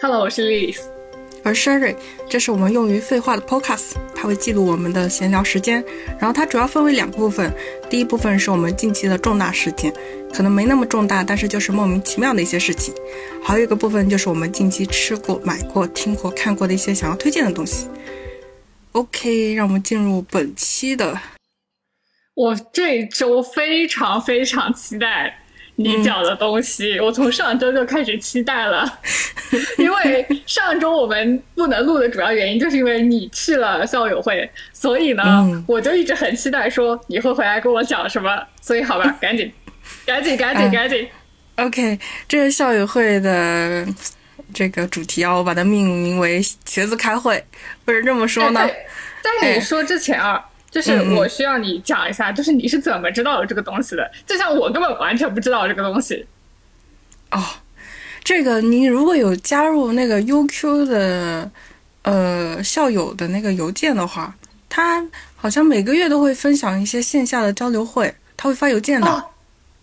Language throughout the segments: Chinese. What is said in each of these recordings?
Hello，我是 Liz，我是 Sherry，这是我们用于废话的 Podcast，它会记录我们的闲聊时间。然后它主要分为两部分，第一部分是我们近期的重大事件，可能没那么重大，但是就是莫名其妙的一些事情。还有一个部分就是我们近期吃过、买过、听过、看过的一些想要推荐的东西。OK，让我们进入本期的。我这周非常非常期待你讲的东西，我从上周就开始期待了，因为上周我们不能录的主要原因就是因为你去了校友会，所以呢，我就一直很期待说你会回来跟我讲什么，所以好吧，赶紧，赶紧，赶紧，赶紧。OK，这个校友会的这个主题啊，我把它命名为“茄子开会”，不是这么说呢？在你说之前啊，就是我需要你讲一下，就是你是怎么知道有这个东西的？就像我根本完全不知道这个东西。哦，这个你如果有加入那个 UQ 的呃校友的那个邮件的话，他好像每个月都会分享一些线下的交流会，他会发邮件的。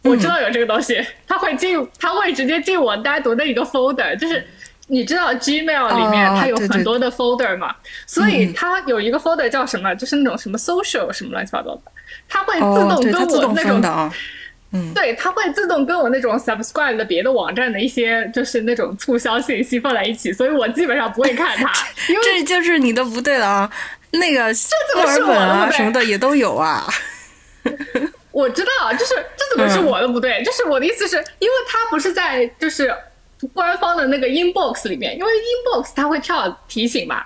我知道有这个东西，他会进，他会直接进我单独的一个 folder，就是。你知道 Gmail 里面它有很多的 folder 嘛？所以它有一个 folder 叫什么？就是那种什么 social 什么乱七八糟的，它会自动跟我那种，嗯，对，它会自动跟我那种 subscribe 的别的网站的一些就是那种促销信息放在一起，所以我基本上不会看它。这就是你的不对了啊！那个墨尔本啊什么的也都有啊。我知道，就是这怎么是我的不对？就是我的意思是因为它不是在就是。官方的那个 inbox 里面，因为 inbox 它会跳提醒嘛，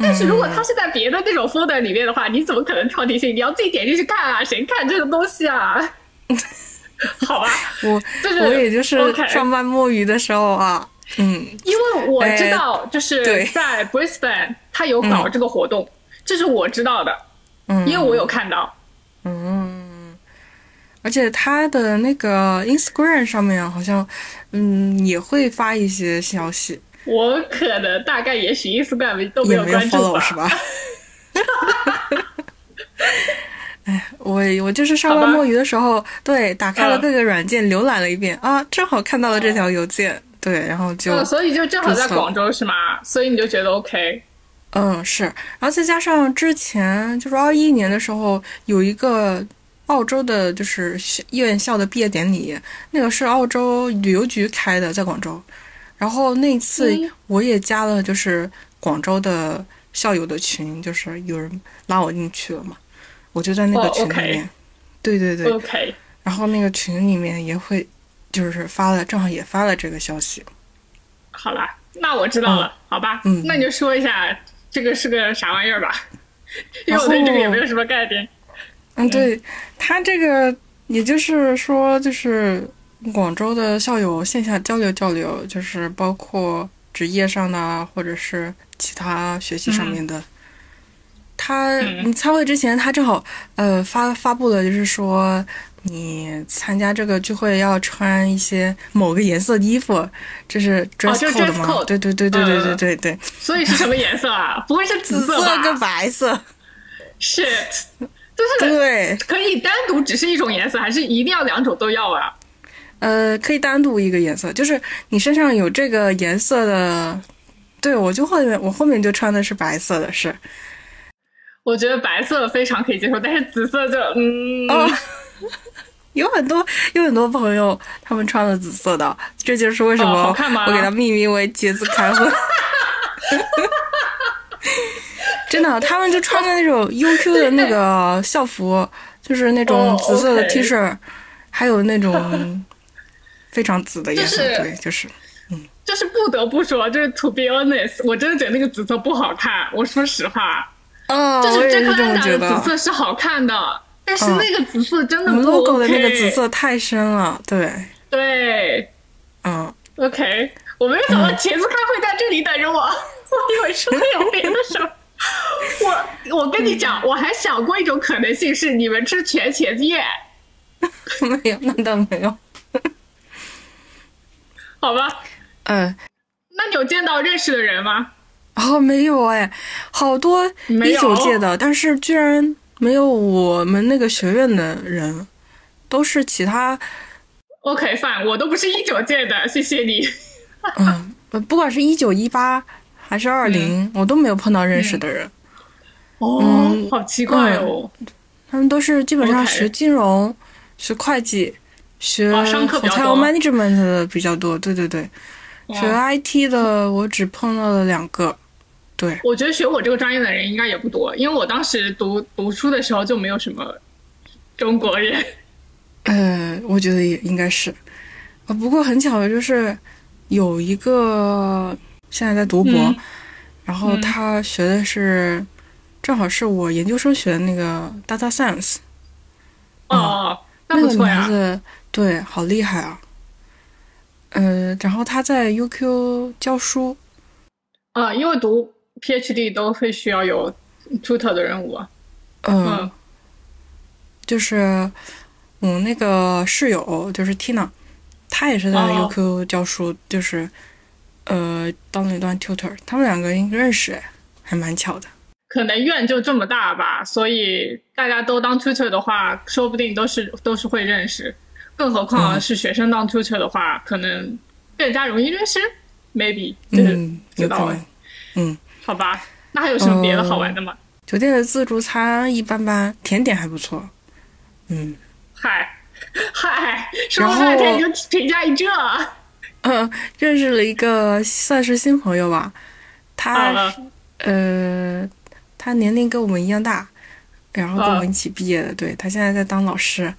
但是如果它是在别的那种 folder 里面的话，你怎么可能跳提醒？你要自己点进去看啊，谁看这个东西啊？好吧，我就是我也就是上班摸鱼的时候啊，嗯，因为我知道就是在 Brisbane 他有搞这个活动，这是我知道的，嗯，因为我有看到，嗯。而且他的那个 Instagram 上面好像，嗯，也会发一些消息。我可能大概也许 Instagram 都没有关注吧。是吧？哎，我我就是上班摸鱼的时候，对，打开了各个软件浏览了一遍啊，正好看到了这条邮件，对，然后就，所以就正好在广州是吗？所以你就觉得 OK？嗯，是，然后再加上之前就是二一年的时候有一个。澳洲的就是院校的毕业典礼，那个是澳洲旅游局开的，在广州。然后那次我也加了，就是广州的校友的群，就是有人拉我进去了嘛，我就在那个群里面。对对对。OK。然后那个群里面也会，就是发了，正好也发了这个消息。好啦，那我知道了，好吧。嗯。那你就说一下这个是个啥玩意儿吧，因为我对这个也没有什么概念。嗯，对他这个，也就是说，就是广州的校友线下交流交流，就是包括职业上的，或者是其他学习上面的。他你参会之前，他正好呃发发布了，就是说你参加这个聚会要穿一些某个颜色的衣服，这是 dress code 吗？对对对对对对对对。所以是什么颜色啊？不会是紫色跟白色？Shit。就是对，可以单独只是一种颜色，还是一定要两种都要啊？呃，可以单独一个颜色，就是你身上有这个颜色的。对，我就后面我后面就穿的是白色的，是。我觉得白色非常可以接受，但是紫色就嗯，有很多有很多朋友他们穿了紫色的，这就是为什么我给它命名为“茄子开会”。真的，他们就穿的那种 UQ 的那个校服，就是那种紫色的 T 恤，还有那种 非常紫的颜色，对，就是，嗯，就是不得不说，就是 To be honest，我真的觉得那个紫色不好看。我说实话，哦，就是这克兰达的紫色是好看的，但是那个紫色真的不 logo 的那个紫色太深了，对，对，嗯，OK，我没有想到茄子咖会在这里等着我，我以为是会有别的什么。我我跟你讲，我还想过一种可能性是你们吃全茄子叶，没有，那倒没有。好吧，嗯，那你有见到认识的人吗？哦，没有哎，好多一九届的，但是居然没有我们那个学院的人，都是其他。OK，fine，我都不是一九届的，谢谢你。嗯。呃，不管是一九一八还是二零，我都没有碰到认识的人。哦，好奇怪哦。他们都是基本上学金融、学会计、学 hotel management 的比较多。对对对，学 IT 的我只碰到了两个。对，我觉得学我这个专业的人应该也不多，因为我当时读读书的时候就没有什么中国人。呃，我觉得也应该是。啊，不过很巧的就是有一个现在在读博，然后他学的是。正好是我研究生学的那个 data science，哦，那个名字对，好厉害啊！呃，然后他在 UQ 教书，啊，因为读 PhD 都会需要有 tutor 的任务啊。嗯，就是我那个室友就是 Tina，她也是在 UQ 教书，就是呃当了一段 tutor，他们两个应该认识，还蛮巧的。可能院就这么大吧，所以大家都当 tutor 的话，说不定都是都是会认识。更何况是学生当 tutor 的话，可能更加容易认识。Maybe，嗯，知道了。嗯，好吧。那还有什么别的好玩的吗？酒店的自助餐一般般，甜点还不错。嗯，嗨嗨，说半天就评价一这。嗯，认识了一个算是新朋友吧。他呃。他年龄跟我们一样大，然后跟我们一起毕业的。对他现在在当老师，然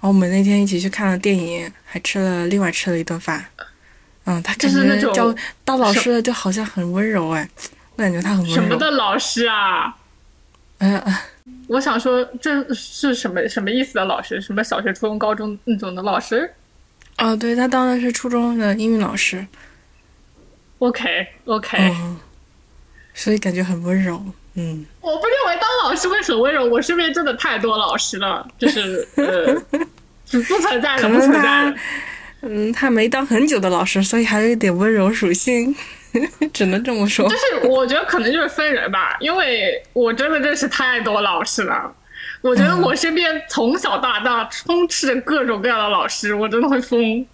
后我们那天一起去看了电影，还吃了另外吃了一顿饭。嗯，他感觉教当老师的就好像很温柔哎，我感觉他很温柔。什么的老师啊？嗯，我想说这是什么什么意思的老师？什么小学、初中、高中那种的老师？哦，对他当的是初中的英语老师。OK OK，所以感觉很温柔。嗯，我不认为当老师会很温柔。我身边真的太多老师了，就是呃，不存在的，不存在的。嗯，他没当很久的老师，所以还有一点温柔属性，只能这么说。就是我觉得可能就是分人吧，因为我真的认识太多老师了。我觉得我身边从小到大充斥着各种各样的老师，我真的会疯。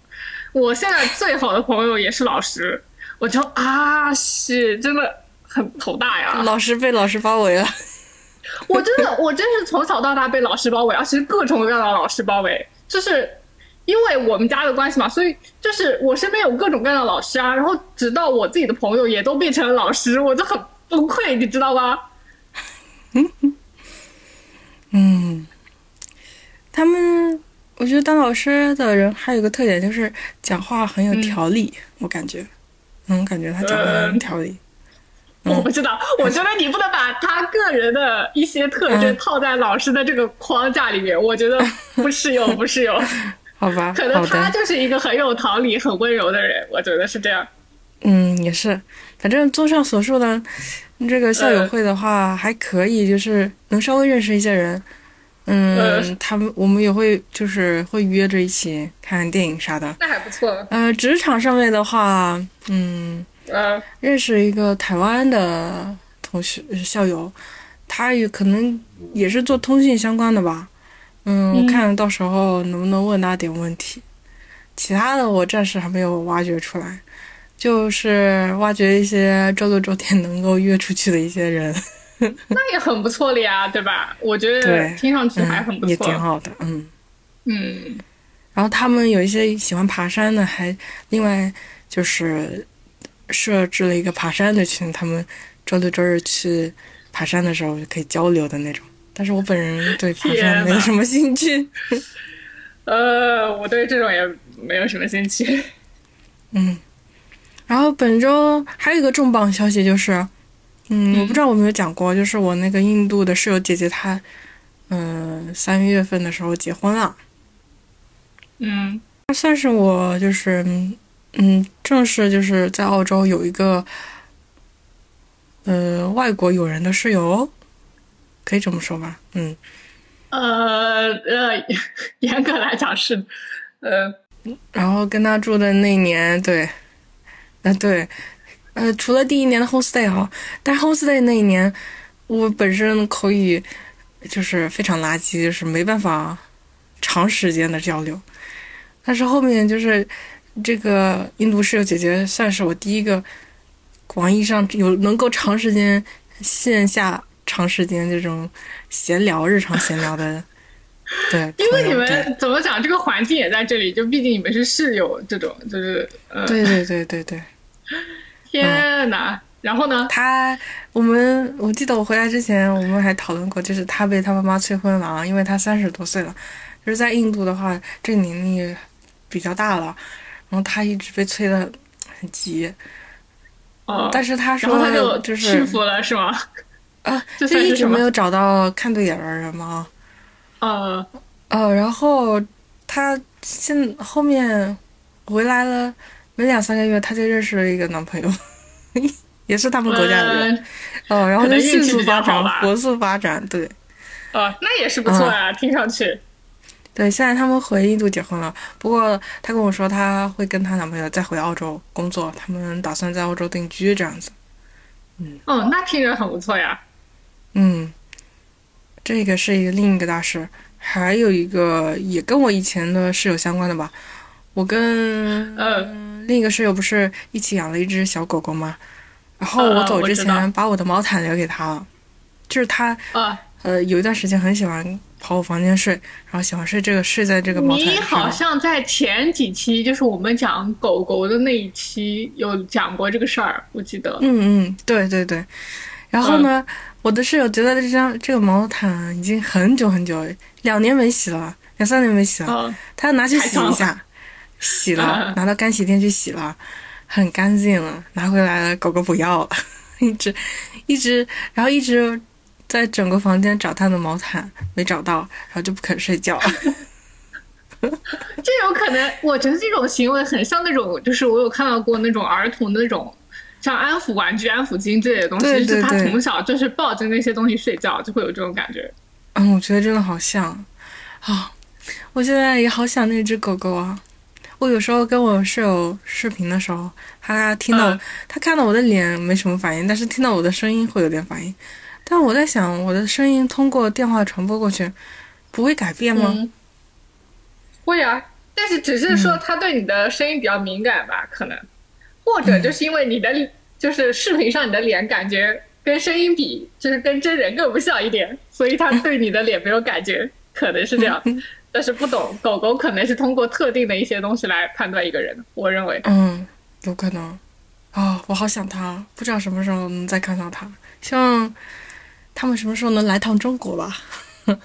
我现在最好的朋友也是老师，我就啊，是真的。很头大呀！老师被老师包围了，我真的，我真是从小到大被老师包围，而且是各种各样的老师包围。就是因为我们家的关系嘛，所以就是我身边有各种各样的老师啊。然后直到我自己的朋友也都变成了老师，我就很崩溃，你知道吗？嗯，他们，我觉得当老师的人还有一个特点就是讲话很有条理，我感觉，嗯，感觉他讲话很有条理。我不知道，我觉得你不能把他个人的一些特征套在老师的这个框架里面，我觉得不适用，不适用。好吧，可能他就是一个很有条理、很温柔的人，我觉得是这样。嗯，也是。反正综上所述呢，这个校友会的话还可以，就是能稍微认识一些人。嗯，他们我们也会就是会约着一起看看电影啥的。那还不错。呃，职场上面的话，嗯。呃，认识一个台湾的同学校友，他也可能也是做通信相关的吧。嗯，我看到时候能不能问他点问题。其他的我暂时还没有挖掘出来，就是挖掘一些周六周天能够约出去的一些人。那也很不错了呀，对吧？我觉得听上去还很不错，也挺好的。嗯嗯，然后他们有一些喜欢爬山的，还另外就是。设置了一个爬山的群，他们周六周日去爬山的时候就可以交流的那种。但是我本人对爬山没有什么兴趣。呃，我对这种也没有什么兴趣。嗯，然后本周还有一个重磅消息就是，嗯，我不知道我有没有讲过，就是我那个印度的室友姐姐她，嗯，三月份的时候结婚了。嗯，她算是我就是。嗯，正式就是在澳洲有一个，呃，外国友人的室友，可以这么说吧？嗯，呃呃，严格来讲是，呃，然后跟他住的那年，对，啊对，呃，除了第一年的 hostday 哈，但 hostday 那一年，我本身口语就是非常垃圾，就是没办法长时间的交流，但是后面就是。这个印度室友姐姐算是我第一个广义上有能够长时间线下长时间这种闲聊、日常闲聊的。对，因为你们怎么讲，这个环境也在这里，就毕竟你们是室友，这种就是，嗯，对对对对对。天哪！然后呢？他，我们我记得我回来之前，我们还讨论过，就是他被他妈妈催婚了，因为他三十多岁了，就是在印度的话，这个年龄比较大了，然后他一直被催的很急。哦。但是他说他就就是屈服了，是吗？啊，就一直没有找到看对眼的人吗？呃，呃，然后她现后面回来了没两三个月，她就认识了一个男朋友，也是他们国家的人。哦，然后就迅速发展，火速发展，对。哦，那也是不错啊，听上去。对，现在他们回印度结婚了，不过她跟我说她会跟她男朋友再回澳洲工作，他们打算在澳洲定居这样子。嗯。哦，那听着很不错呀。嗯。这个是一个另一个大师，还有一个也跟我以前的室友相关的吧。我跟嗯另一个室友不是一起养了一只小狗狗吗？然后我走之前把我的毛毯留给他了，就是他呃有一段时间很喜欢跑我房间睡，然后喜欢睡这个睡在这个毛毯上。你好像在前几期就是我们讲狗狗的那一期有讲过这个事儿，我记得。嗯嗯，对对对。然后呢？我的室友觉得这张这个毛毯已经很久很久，两年没洗了，两三年没洗了，他要拿去洗一下，洗了，拿到干洗店去洗了，很干净了，拿回来了，狗狗不要了，一直一直，然后一直在整个房间找他的毛毯，没找到，然后就不肯睡觉。这种可能，我觉得这种行为很像那种，就是我有看到过那种儿童的那种。像安抚玩具、安抚巾这类的东西，就是他从小就是抱着那些东西睡觉，就会有这种感觉。嗯，我觉得真的好像啊！我现在也好想那只狗狗啊！我有时候跟我室友视频的时候，他听到他看到我的脸没什么反应，但是听到我的声音会有点反应。但我在想，我的声音通过电话传播过去，不会改变吗？会啊，但是只是说他对你的声音比较敏感吧，可能。或者就是因为你的就是视频上你的脸感觉跟声音比，就是跟真人更不像一点，所以他对你的脸没有感觉，可能是这样。但是不懂狗狗可能是通过特定的一些东西来判断一个人，我认为。嗯，有可能。啊，我好想他，不知道什么时候能再看到他。希望他们什么时候能来趟中国吧。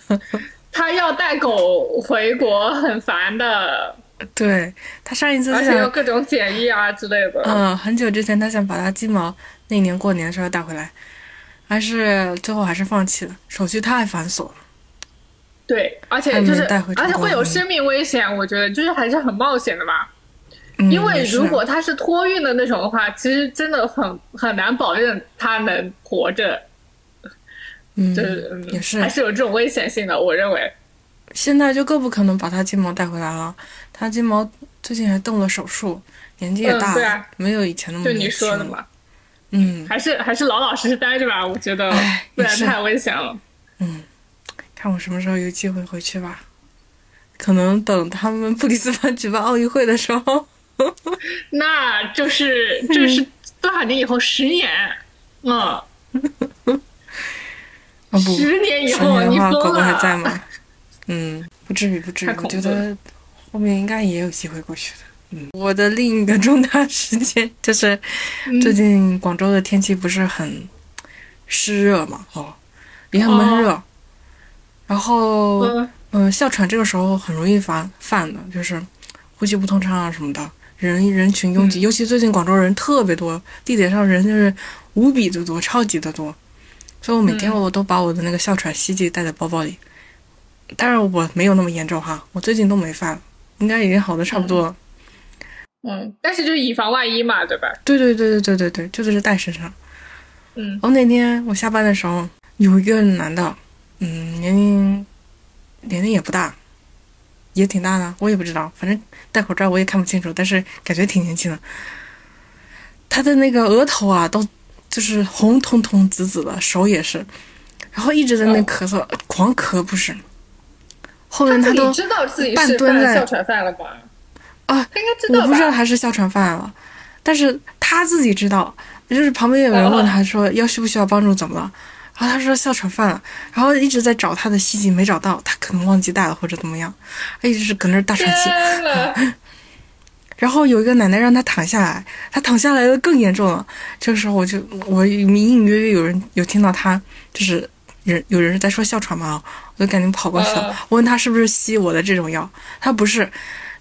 他要带狗回国很烦的。对他上一次，而且有各种检疫啊之类的。嗯，很久之前他想把他金毛那年过年的时候带回来，还是最后还是放弃了，手续太繁琐了。对，而且就是而且会有生命危险，我觉得就是还是很冒险的吧。因为如果他是托运的那种的话，其实真的很很难保证他能活着。嗯，也是，还是有这种危险性的，我认为。现在就更不可能把他金毛带回来了。他金毛最近还动了手术，年纪也大了，没有以前那么年轻。就你说的嘛，嗯，还是还是老老实实待着吧，我觉得不然太危险了。嗯，看我什么时候有机会回去吧。可能等他们布里斯班举办奥运会的时候，那就是这是多少年以后？十年？嗯，十年以后你狗狗还在吗？嗯，不至于，不至于。我觉得后面应该也有机会过去的。嗯，我的另一个重大事件就是最近广州的天气不是很湿热嘛，哦，也很闷热。然后，嗯，哮喘这个时候很容易发犯的，就是呼吸不通畅啊什么的，人人群拥挤，尤其最近广州人特别多，地铁上人就是无比的多，超级的多。所以我每天我都把我的那个哮喘吸剂带在包包里。当然我没有那么严重哈，我最近都没犯，应该已经好的差不多了。嗯，但是就是以防万一嘛，对吧？对对对对对对对，就是带身上。嗯。我那天我下班的时候，有一个男的，嗯，年龄年龄也不大，也挺大的，我也不知道，反正戴口罩我也看不清楚，但是感觉挺年轻的。他的那个额头啊，都就是红彤彤、紫紫的，手也是，然后一直在那咳嗽，狂咳不是。后面他都知道自己半蹲在哮喘犯了吧？啊，啊，应该知道我不知道他是哮喘犯了，但是他自己知道，就是旁边有人问他说要需不需要帮助，怎么了？然后他说哮喘犯了，然后一直在找他的吸剂没找到，他可能忘记带了或者怎么样，他一直是搁那儿大喘气。然后有一个奶奶让他躺下来，他躺下来的更严重了。这个时候我就我隐隐约约有人有听到他就是人有人在说哮喘嘛，我就赶紧跑过去了。我问他是不是吸我的这种药，他不是，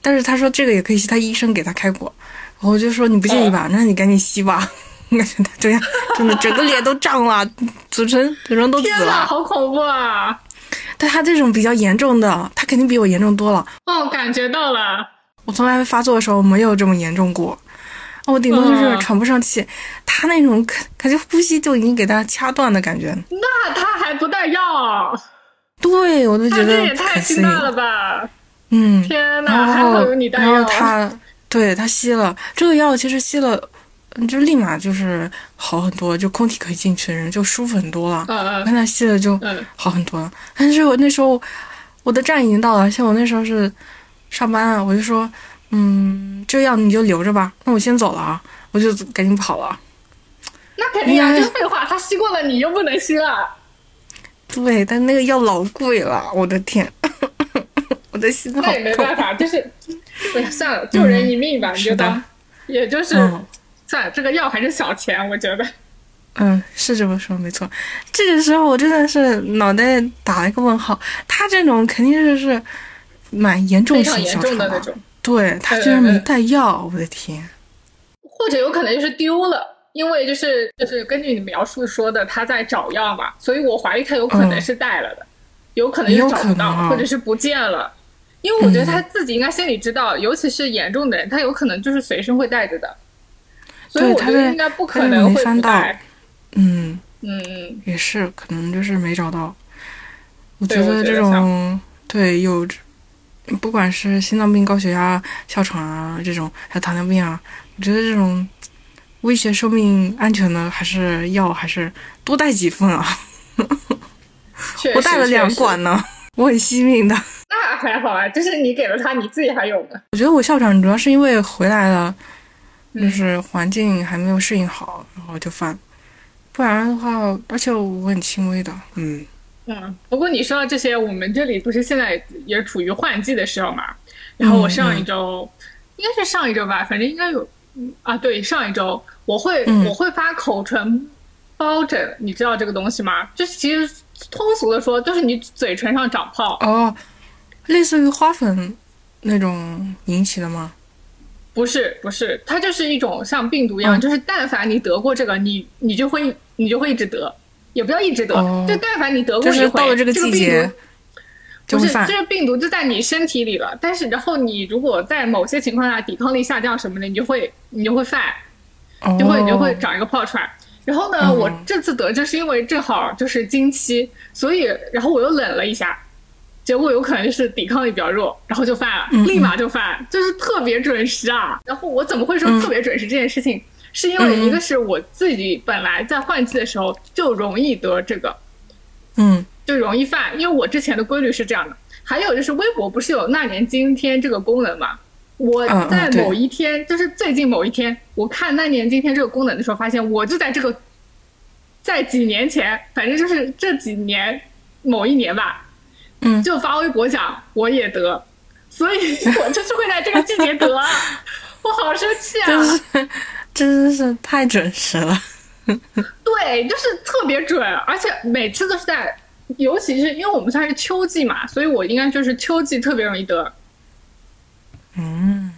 但是他说这个也可以吸，他医生给他开过。我就说你不介意吧？那你赶紧吸吧。我感觉他这样 真的整个脸都胀了，嘴唇嘴唇都紫了，好恐怖啊！但他这种比较严重的，他肯定比我严重多了。哦，感觉到了。我从来发作的时候没有这么严重过，我顶多就是喘不上气。他那种感感觉呼吸就已经给他掐断的感觉。那他还不带药？对，我都觉得也太心大了吧！嗯，天哪，还好有你带药。然后他对他吸了这个药，其实吸了就立马就是好很多，就空气可以进去的人就舒服很多了。嗯嗯，看他吸了就好很多了。但是我那时候我的站已经到了，像我那时候是。上班啊，我就说，嗯，这药你就留着吧。那我先走了啊，我就赶紧跑了。那肯定啊，这废话，他吸过了，你又不能吸了。对，但那个药老贵了，我的天，我的心好痛。那也没办法，就是，哎呀，算了，救人一命吧，你就当，也就是，算了，这个药还是小钱，我觉得。嗯，是这么说没错。这个时候我真的是脑袋打了一个问号，他这种肯定是是。蛮严重性哮喘的那种，对他居然没带药，我的天！或者有可能就是丢了，因为就是就是根据你描述说的，他在找药嘛，所以我怀疑他有可能是带了的，有可能又找不到，或者是不见了。因为我觉得他自己应该心里知道，尤其是严重的人，他有可能就是随身会带着的，所以我觉得应该不可能会不带。嗯嗯，也是，可能就是没找到。我觉得这种对有。不管是心脏病、高血压、哮喘啊，这种还有糖尿病啊，我觉得这种威胁生命安全的，还是要还是多带几份啊。我带了两管呢，我很惜命的。那还好啊，就是你给了他，你自己还有呢。我觉得我哮喘主要是因为回来了，就是环境还没有适应好，然后就犯。不然的话，而且我很轻微的，嗯。嗯，不过你说到这些，我们这里不是现在也处于换季的时候嘛？然后我上一周，应该是上一周吧，反正应该有啊，对，上一周我会我会发口唇疱疹，你知道这个东西吗？就是其实通俗的说，就是你嘴唇上长泡哦，类似于花粉那种引起的吗？不是，不是，它就是一种像病毒一样，就是但凡你得过这个，你你就会你就会一直得。也不要一直得，就但凡你得过一回，这个病毒不是这个病毒就在你身体里了。但是然后你如果在某些情况下抵抗力下降什么的，你就会你就会犯，就会你就会长一个泡出来。然后呢，我这次得就是因为正好就是经期，所以然后我又冷了一下，结果有可能是抵抗力比较弱，然后就犯了，立马就犯，就是特别准时啊。然后我怎么会说特别准时这件事情？是因为一个是我自己本来在换季的时候就容易得这个，嗯，就容易犯，因为我之前的规律是这样的。还有就是微博不是有那年今天这个功能嘛？我在某一天，就是最近某一天，我看那年今天这个功能的时候，发现我就在这个，在几年前，反正就是这几年某一年吧，嗯，就发微博讲我也得，所以我就是会在这个季节得，我好生气啊！真是太准时了，对，就是特别准，而且每次都是在，尤其是因为我们算是秋季嘛，所以我应该就是秋季特别容易得。嗯，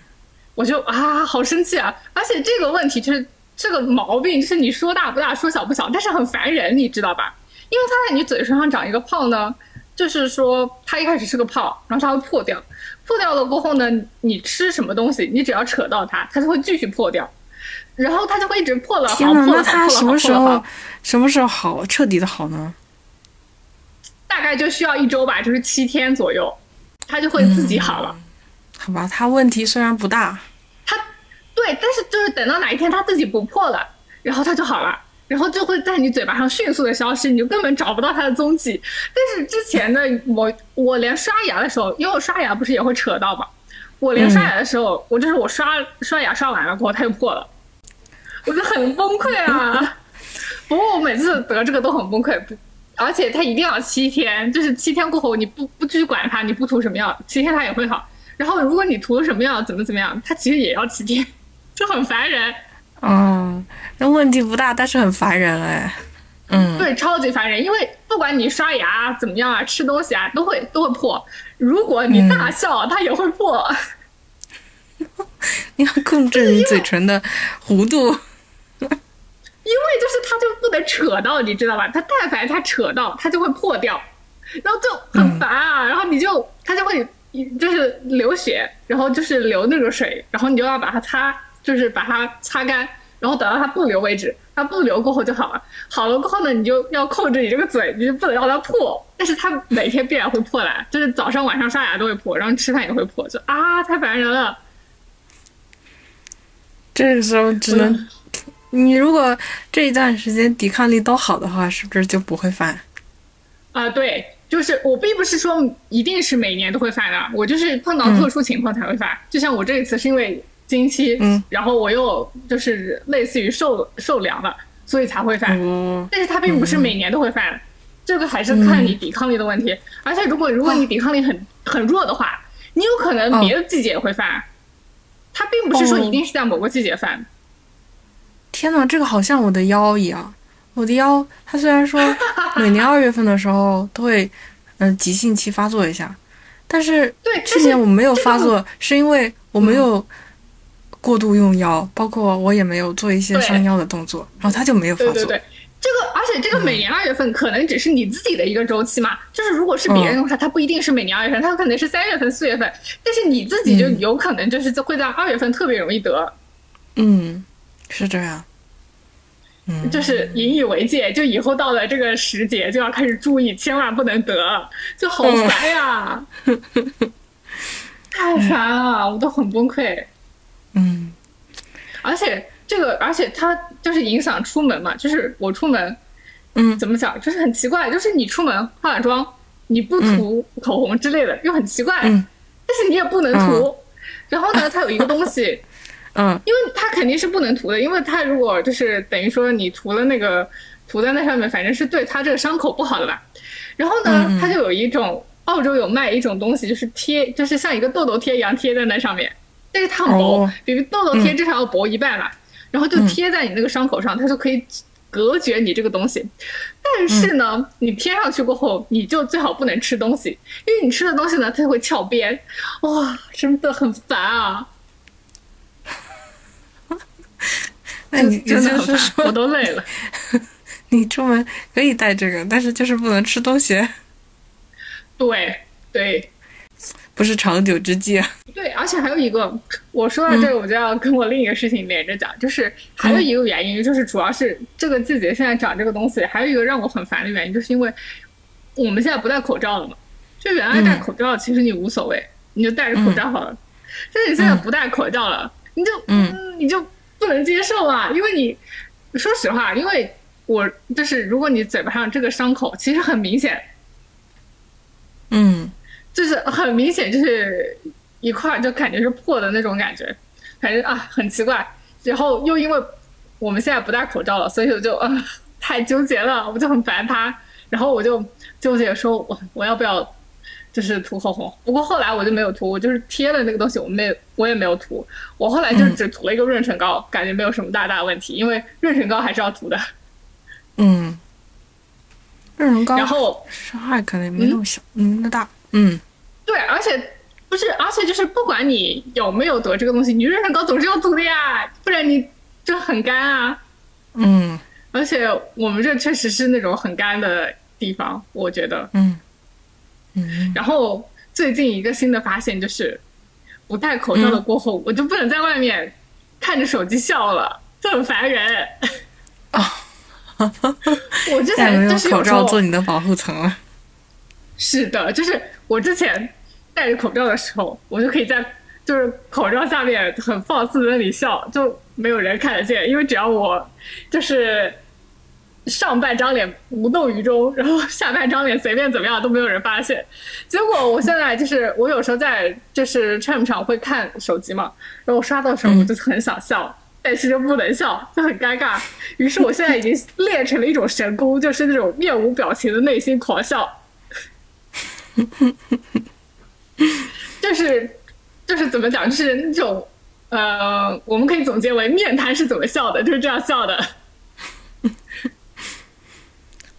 我就啊，好生气啊！而且这个问题就是这个毛病，就是你说大不大，说小不小，但是很烦人，你知道吧？因为它在你嘴唇上长一个泡呢，就是说它一开始是个泡，然后它会破掉，破掉了过后呢，你吃什么东西，你只要扯到它，它就会继续破掉。然后它就会一直破了好，破了好，破了好，什么时候什么时候好彻底的好呢？大概就需要一周吧，就是七天左右，它就会自己好了。好吧，它问题虽然不大，它对，但是就是等到哪一天它自己不破了，然后它就好了，然后就会在你嘴巴上迅速的消失，你就根本找不到它的踪迹。但是之前的我，我连刷牙的时候，因为我刷牙不是也会扯到嘛，我连刷牙的时候，我就是我刷刷牙刷完了过后，它就破了，我就很崩溃啊。不过我每次得这个都很崩溃，不，而且它一定要七天，就是七天过后你不不继续管它，你不涂什么药，七天它也会好。然后如果你涂了什么药，怎么怎么样，它其实也要七天，就很烦人。嗯，那问题不大，但是很烦人哎。嗯，对，超级烦人，因为不管你刷牙怎么样啊，吃东西啊，都会都会破。如果你大笑，它也会破。你要控制你嘴唇的弧度，因为就是它就不能扯到，你知道吧？它但凡它扯到，它就会破掉，然后就很烦啊。然后你就它就会就是流血，然后就是流那个水，然后你就要把它擦，就是把它擦干，然后等到它不流为止。它不流过后就好了，好了过后呢，你就要控制你这个嘴，你就不能让它破。但是它每天必然会破来，就是早上晚上刷牙都会破，然后吃饭也会破，就啊，太烦人了。这个时候只能，你如果这一段时间抵抗力都好的话，是不是就不会犯？啊，对，就是我并不是说一定是每年都会犯的，我就是碰到特殊情况才会犯。就像我这一次是因为。经期，嗯，然后我又就是类似于受受凉了，所以才会犯。但是它并不是每年都会犯，这个还是看你抵抗力的问题。而且如果如果你抵抗力很很弱的话，你有可能别的季节也会犯。它并不是说一定是在某个季节犯。天呐，这个好像我的腰一样，我的腰它虽然说 每年二月份的时候都会嗯急性期发作一下，但是对去年我没有发作，是因为我没有。过度用腰，包括我也没有做一些伤腰的动作，然后他就没有发作。对对对，这个而且这个每年二月份可能只是你自己的一个周期嘛，就是如果是别人的话，他不一定是每年二月份，他可能是三月份、四月份，但是你自己就有可能就是会在二月份特别容易得。嗯，是这样。嗯，就是引以为戒，就以后到了这个时节就要开始注意，千万不能得，就好烦呀，太烦了，我都很崩溃。嗯，而且这个，而且它就是影响出门嘛，就是我出门，嗯，怎么讲，就是很奇怪，就是你出门化了妆，你不涂口红之类的，又很奇怪，嗯，但是你也不能涂，然后呢，它有一个东西，嗯，因为它肯定是不能涂的，因为它如果就是等于说你涂了那个涂在那上面，反正是对它这个伤口不好的吧，然后呢，它就有一种澳洲有卖一种东西，就是贴，就是像一个痘痘贴一样贴在那上面。但是它很薄，比痘痘贴至少要薄一半吧，然后就贴在你那个伤口上，它就可以隔绝你这个东西。但是呢，你贴上去过后，你就最好不能吃东西，因为你吃的东西呢，它就会翘边。哇，真的很烦啊！那你真的是说，我都累了。你出门可以带这个，但是就是不能吃东西。对对。不是长久之计。对，而且还有一个，我说到这个，我就要跟我另一个事情连着讲，就是还有一个原因，就是主要是这个季节现在长这个东西，还有一个让我很烦的原因，就是因为我们现在不戴口罩了嘛。就原来戴口罩，其实你无所谓，你就戴着口罩好了。但是你现在不戴口罩了，你就嗯，你就不能接受啊，因为你说实话，因为我就是如果你嘴巴上这个伤口其实很明显，嗯。就是很明显，就是一块就感觉是破的那种感觉，反正啊很奇怪。然后又因为我们现在不戴口罩了，所以我就啊 太纠结了，我就很烦他。然后我就纠结说，我我要不要就是涂口红？不过后来我就没有涂，我就是贴了那个东西，我没我也没有涂。我后来就只涂了一个润唇膏，感觉没有什么大大问题，因为润唇膏还是要涂的。嗯，润唇膏然后伤害可能没那么小，嗯，那大。嗯，对，而且不是，而且就是不管你有没有得这个东西，你润唇膏总是要涂的呀，不然你就很干啊。嗯，而且我们这确实是那种很干的地方，我觉得。嗯嗯。然后最近一个新的发现就是，不戴口罩的过后，我就不能在外面看着手机笑了，就很烦人。啊，我之前就是口罩做你的保护层了。是的，就是我之前戴着口罩的时候，我就可以在就是口罩下面很放肆的那里笑，就没有人看得见，因为只要我就是上半张脸无动于衷，然后下半张脸随便怎么样都没有人发现。结果我现在就是我有时候在就是 Chat 上会看手机嘛，然后我刷到的时候我就很想笑，但是就不能笑，就很尴尬。于是我现在已经练成了一种神功，就是那种面无表情的内心狂笑。就是就是怎么讲，就是那种呃，我们可以总结为面瘫是怎么笑的，就是这样笑的。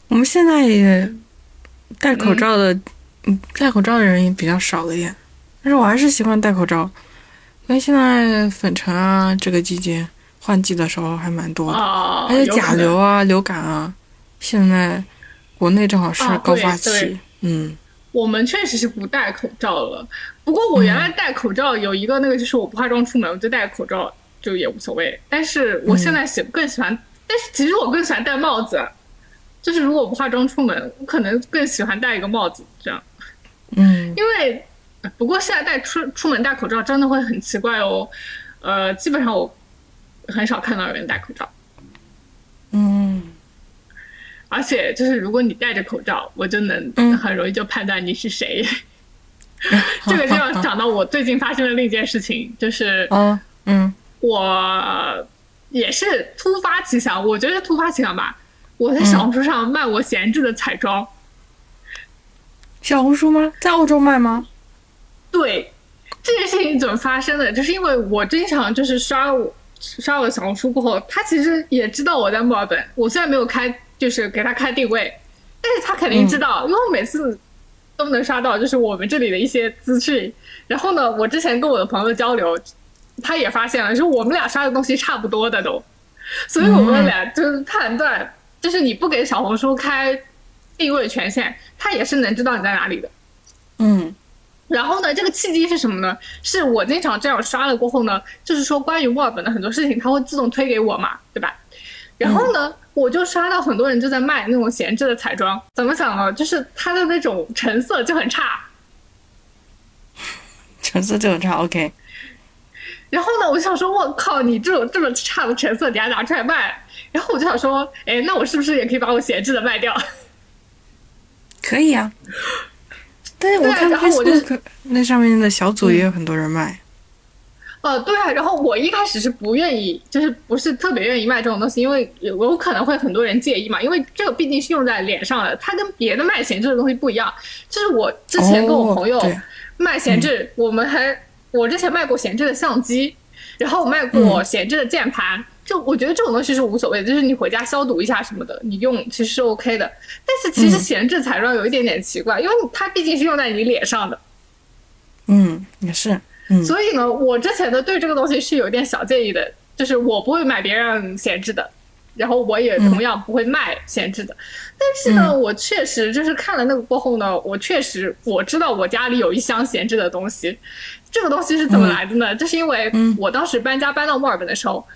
我们现在也戴口罩的，嗯，戴口罩的人也比较少了点。但是我还是习惯戴口罩，因为现在粉尘啊，这个季节换季的时候还蛮多的，而且甲流啊、流感啊，现在国内正好是高发期。嗯，我们确实是不戴口罩了。不过我原来戴口罩有一个那个，就是我不化妆出门，我就戴口罩就也无所谓。但是我现在喜更喜欢，但是其实我更喜欢戴帽子。就是如果不化妆出门，我可能更喜欢戴一个帽子，这样。嗯，因为不过现在戴出出门戴口罩真的会很奇怪哦。呃，基本上我很少看到有人戴口罩。嗯，而且就是如果你戴着口罩，我就能很容易就判断你是谁。这个就要 讲到我最近发生的另一件事情，就是嗯，我也是突发奇想，我觉得突发奇想吧。我在小红书上卖我闲置的彩妆，小红书吗？在澳洲卖吗？对，这件事情怎么发生的？就是因为我经常就是刷我刷我的小红书过后，他其实也知道我在墨尔本。我虽然没有开，就是给他开定位，但是他肯定知道，因为我每次都能刷到，就是我们这里的一些资讯。然后呢，我之前跟我的朋友交流，他也发现了，就是我们俩刷的东西差不多的都，所以我们俩就是判断。就是你不给小红书开定位权限，它也是能知道你在哪里的。嗯，然后呢，这个契机是什么呢？是我经常这样刷了过后呢，就是说关于墨尔本的很多事情，它会自动推给我嘛，对吧？然后呢，我就刷到很多人就在卖那种闲置的彩妆，怎么想呢？就是它的那种成色就很差，成色就很差。OK。然后呢，我就想说，我靠，你这种这么差的成色，你还拿出来卖？然后我就想说，哎，那我是不是也可以把我闲置的卖掉？可以啊。但是我看 Facebook 那上面的小组也有很多人卖。呃，对啊。然后我一开始是不愿意，就是不是特别愿意卖这种东西，因为有可能会很多人介意嘛。因为这个毕竟是用在脸上的，它跟别的卖闲置的东西不一样。就是我之前跟我朋友卖闲置，我们还我之前卖过闲置的相机，然后我卖过闲置的键盘。就我觉得这种东西是无所谓的，就是你回家消毒一下什么的，你用其实是 OK 的。但是其实闲置彩妆有一点点奇怪，因为它毕竟是用在你脸上的。嗯，也是。嗯。所以呢，我之前的对这个东西是有点小介意的，就是我不会买别人闲置的，然后我也同样不会卖闲置的。但是呢，我确实就是看了那个过后呢，我确实我知道我家里有一箱闲置的东西。这个东西是怎么来的呢？就是因为我当时搬家搬到墨尔本的时候。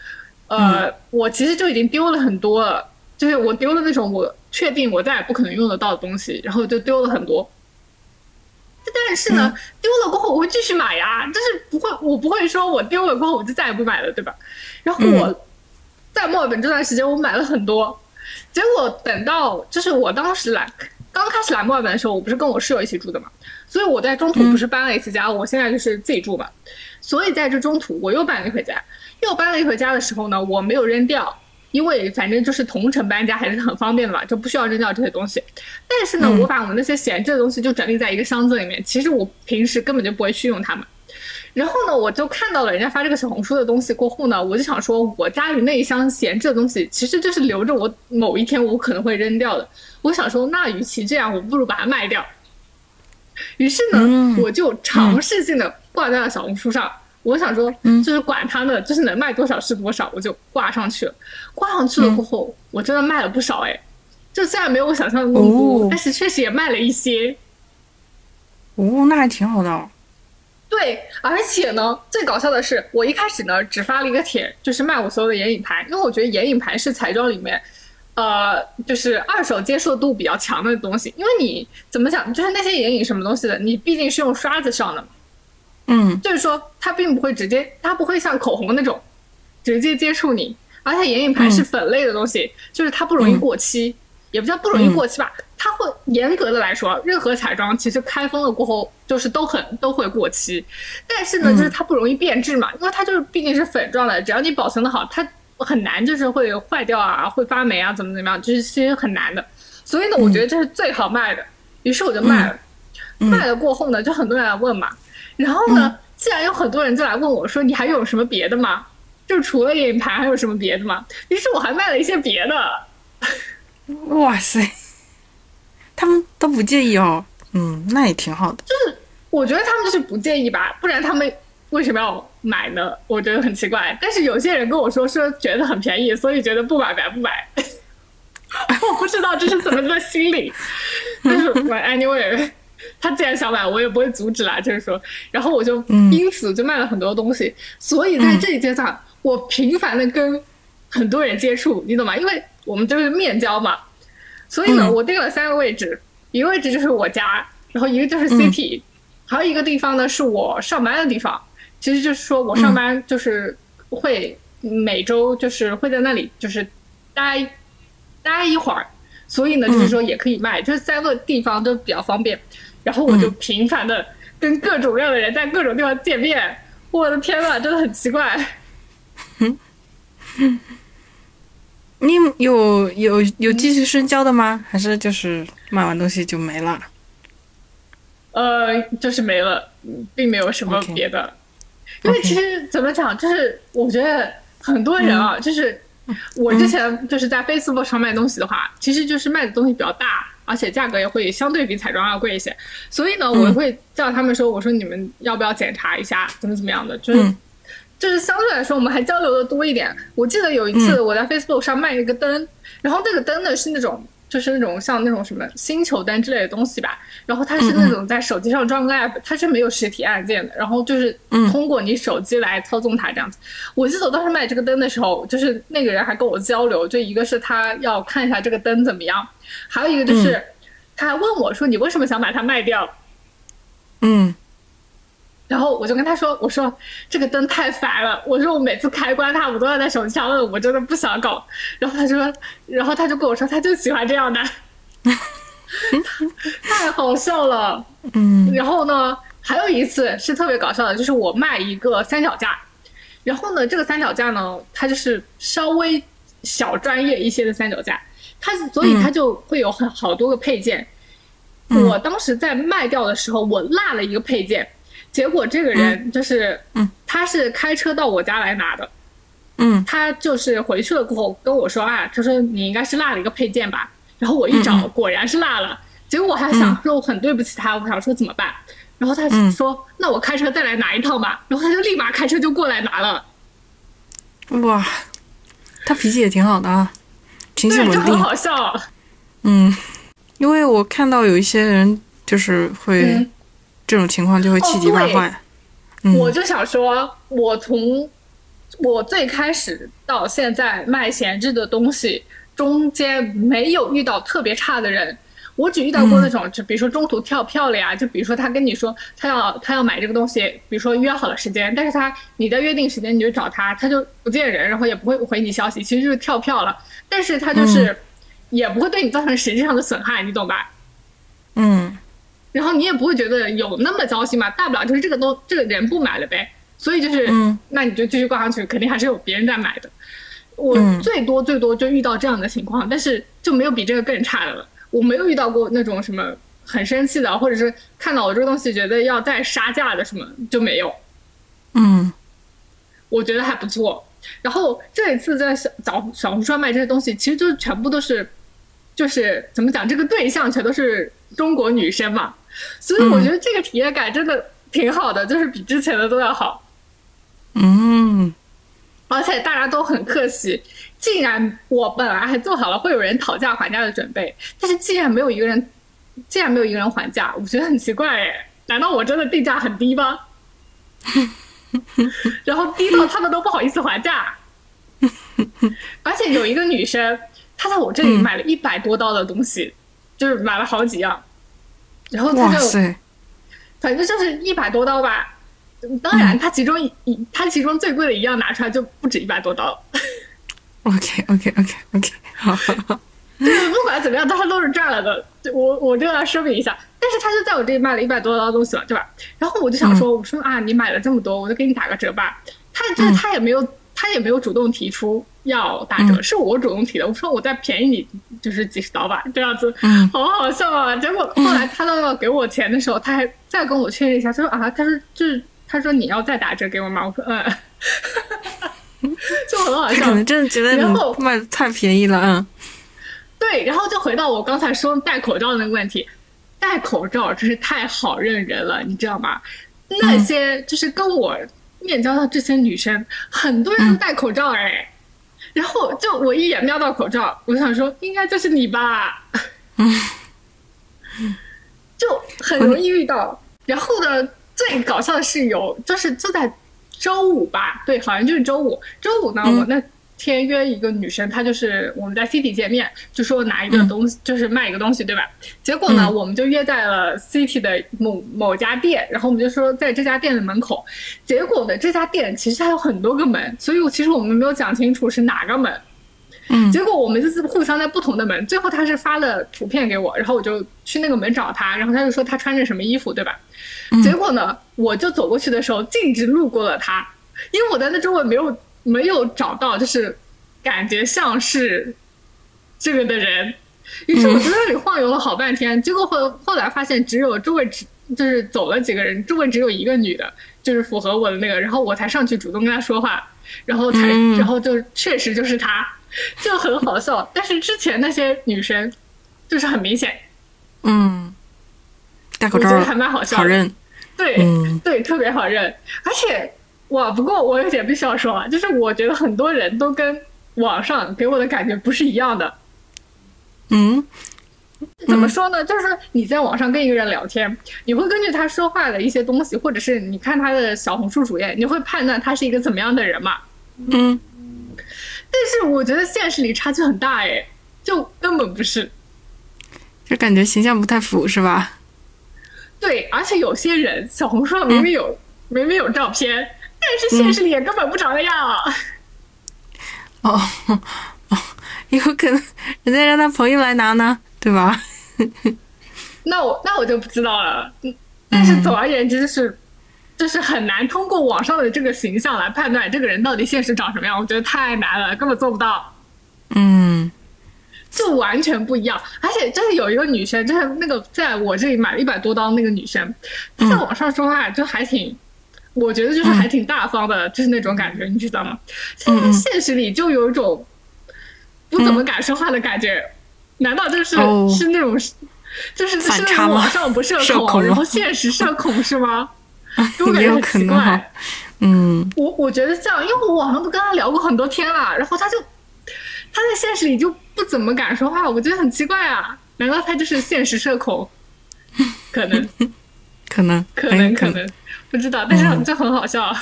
呃，我其实就已经丢了很多了，就是我丢了那种我确定我再也不可能用得到的东西，然后就丢了很多。但是呢，丢了过后我会继续买呀，就是不会，我不会说我丢了过后我就再也不买了，对吧？然后我在墨尔本这段时间我买了很多，结果等到就是我当时来刚开始来墨尔本的时候，我不是跟我室友一起住的嘛，所以我在中途不是搬了一次家，我现在就是自己住嘛，所以在这中途我又搬了一回家。又搬了一回家的时候呢，我没有扔掉，因为反正就是同城搬家还是很方便的嘛，就不需要扔掉这些东西。但是呢，我把我那些闲置的东西就整理在一个箱子里面，其实我平时根本就不会去用它们。然后呢，我就看到了人家发这个小红书的东西过后呢，我就想说，我家里那一箱闲置的东西，其实就是留着我某一天我可能会扔掉的。我想说，那与其这样，我不如把它卖掉。于是呢，我就尝试性的挂在了小红书上。我想说，就是管他呢，就是能卖多少是多少，我就挂上去了。挂上去了过后，我真的卖了不少哎，就虽然没有我想象的那么多，但是确实也卖了一些。哦，那还挺好的。对，而且呢，最搞笑的是，我一开始呢只发了一个帖，就是卖我所有的眼影盘，因为我觉得眼影盘是彩妆里面，呃，就是二手接受度比较强的东西。因为你怎么讲，就是那些眼影什么东西的，你毕竟是用刷子上的嘛。嗯，就是说它并不会直接，它不会像口红那种直接接触你，而且眼影盘是粉类的东西，就是它不容易过期，也不叫不容易过期吧，它会严格的来说，任何彩妆其实开封了过后就是都很都会过期，但是呢，就是它不容易变质嘛，因为它就是毕竟是粉状的，只要你保存的好，它很难就是会坏掉啊，会发霉啊，怎么怎么样，就是其实很难的。所以呢，我觉得这是最好卖的，于是我就卖了。卖了过后呢，就很多人来问嘛，然后呢，既然有很多人就来问我说，你还有什么别的吗？就除了眼影盘还有什么别的吗？于是我还卖了一些别的。哇塞，他们都不介意哦。嗯，那也挺好的。就是我觉得他们就是不介意吧，不然他们为什么要买呢？我觉得很奇怪。但是有些人跟我说说觉得很便宜，所以觉得不买白不买。我不知道这是怎么个心理。但是我 anyway。他既然想买，我也不会阻止啦。就是说，然后我就因此就卖了很多东西。所以在这一阶段，我频繁的跟很多人接触，你懂吗？因为我们就是面交嘛。所以呢，我定了三个位置，一个位置就是我家，然后一个就是 city，还有一个地方呢是我上班的地方。其实就是说我上班就是会每周就是会在那里就是待待一会儿，所以呢就是说也可以卖，就是三个地方都比较方便。然后我就频繁的跟各种各样的人在各种地方见面，我的天呐，真的很奇怪。你有有有继续深交的吗？还是就是卖完东西就没了？呃，就是没了，并没有什么别的。因为其实怎么讲，就是我觉得很多人啊，就是我之前就是在 Facebook 上卖东西的话，其实就是卖的东西比较大。而且价格也会相对比彩妆要贵一些，所以呢，我会叫他们说：“我说你们要不要检查一下，怎么怎么样的？就是就是相对来说，我们还交流的多一点。我记得有一次我在 Facebook 上卖一个灯，然后那个灯呢是那种就是那种像那种什么星球灯之类的东西吧，然后它是那种在手机上装个 app，它是没有实体按键的，然后就是通过你手机来操纵它这样子。我记得我当时卖这个灯的时候，就是那个人还跟我交流，就一个是他要看一下这个灯怎么样。还有一个就是，他还问我说：“你为什么想把它卖掉？”嗯，然后我就跟他说：“我说这个灯太烦了，我说我每次开关它，我都要在手机上摁，我真的不想搞。”然后他说，然后他就跟我说，他就喜欢这样的，太好笑了。嗯，然后呢，还有一次是特别搞笑的，就是我卖一个三脚架，然后呢，这个三脚架呢，它就是稍微小专业一些的三脚架。它所以它就会有很好多个配件，我当时在卖掉的时候，我落了一个配件，结果这个人就是，他是开车到我家来拿的，嗯，他就是回去了过后跟我说啊，他说你应该是落了一个配件吧，然后我一找果然是落了，结果我还想说我很对不起他，我想说怎么办，然后他说那我开车再来拿一趟吧，然后他就立马开车就过来拿了，哇，他脾气也挺好的啊。情绪稳定，很好笑。嗯，因为我看到有一些人就是会这种情况就会气急败坏。我就想说，我从我最开始到现在卖闲置的东西中间，没有遇到特别差的人。我只遇到过那种，就比如说中途跳票了呀，就比如说他跟你说他要他要买这个东西，比如说约好了时间，但是他你在约定时间你就找他，他就不见人，然后也不会回你消息，其实就是跳票了。但是他就是也不会对你造成实质上的损害，你懂吧？嗯。然后你也不会觉得有那么糟心嘛，大不了就是这个东这个人不买了呗。所以就是，那你就继续挂上去，肯定还是有别人在买的。我最多最多就遇到这样的情况，但是就没有比这个更差的了。我没有遇到过那种什么很生气的，或者是看到我这个东西觉得要再杀价的什么就没有。嗯，我觉得还不错。然后这一次在小小小红书上卖这些东西，其实就全部都是，就是怎么讲，这个对象全都是中国女生嘛，所以我觉得这个体验感真的挺好的，就是比之前的都要好。嗯，而且大家都很客气。竟然我本来还做好了会有人讨价还价的准备，但是竟然没有一个人，竟然没有一个人还价，我觉得很奇怪哎，难道我真的定价很低吗？然后低到他们都不好意思还价，而且有一个女生，她在我这里买了一百多刀的东西，就是买了好几样，然后他就，反正就是一百多刀吧，当然他其中一他其中最贵的一样拿出来就不止一百多刀。OK OK OK OK，好，就是不管怎么样，他都是赚了的。我我就要声明一下，但是他就在我这里卖了一百多刀东西了，对吧？然后我就想说，我说啊，你买了这么多，我就给你打个折吧。他就是他也没有，他也没有主动提出要打折，是我主动提的。我说我再便宜你就是几十刀吧，这样子，好好笑啊！结果后来他到要给我钱的时候，他还再跟我确认一下，他说啊，他说就是他说你要再打折给我吗？我说嗯，就很好笑，可能真的觉得你卖太便宜了，嗯。对，然后就回到我刚才说戴口罩那个问题，戴口罩真是太好认人了，你知道吗？那些就是跟我面交的这些女生，很多人都戴口罩哎，然后就我一眼瞄到口罩，我想说应该就是你吧，就很容易遇到。然后呢，最搞笑的是有，就是就在周五吧，对，好像就是周五，周五呢，我那。天约一个女生，她就是我们在 City 见面，就说拿一个东西，就是卖一个东西，对吧？结果呢，我们就约在了 City 的某某家店，然后我们就说在这家店的门口。结果呢，这家店其实它有很多个门，所以其实我们没有讲清楚是哪个门。嗯。结果我们就是互相在不同的门，最后他是发了图片给我，然后我就去那个门找他，然后他就说他穿着什么衣服，对吧？结果呢，我就走过去的时候径直路过了他，因为我在那周围没有。没有找到，就是感觉像是这个的人，于是我在那里晃悠了好半天，结果后后来发现只有周围只就是走了几个人，周围只有一个女的，就是符合我的那个，然后我才上去主动跟她说话，然后才然后就确实就是她，就很好笑。但是之前那些女生就是很明显，嗯，戴口罩还蛮好笑，好认，对对，特别好认，而且。哇，不过我有点必须要说啊，就是我觉得很多人都跟网上给我的感觉不是一样的。嗯，怎么说呢？就是你在网上跟一个人聊天，你会根据他说话的一些东西，或者是你看他的小红书主页，你会判断他是一个怎么样的人嘛？嗯。但是我觉得现实里差距很大哎，就根本不是，就感觉形象不太符是吧？对，而且有些人小红书上明明有明明有照片。但是现实里也根本不长那样。哦哦，有可能人家让他朋友来拿呢，对吧？那我那我就不知道了。但是总而言之，就是就是很难通过网上的这个形象来判断这个人到底现实长什么样。我觉得太难了，根本做不到。嗯，就完全不一样。而且就是有一个女生，就是那个在我这里买了一百多刀那个女生，她在网上说话就还挺。我觉得就是还挺大方的，就是那种感觉，你知道吗？现在现实里就有一种不怎么敢说话的感觉，难道就是是那种就是是那种网上不社恐，然后现实社恐是吗？给我感觉很奇怪。嗯，我我觉得这样，因为我网上都跟他聊过很多天了，然后他就他在现实里就不怎么敢说话，我觉得很奇怪啊！难道他就是现实社恐？可能，可能，可能，可能。不知道，但是就很好笑。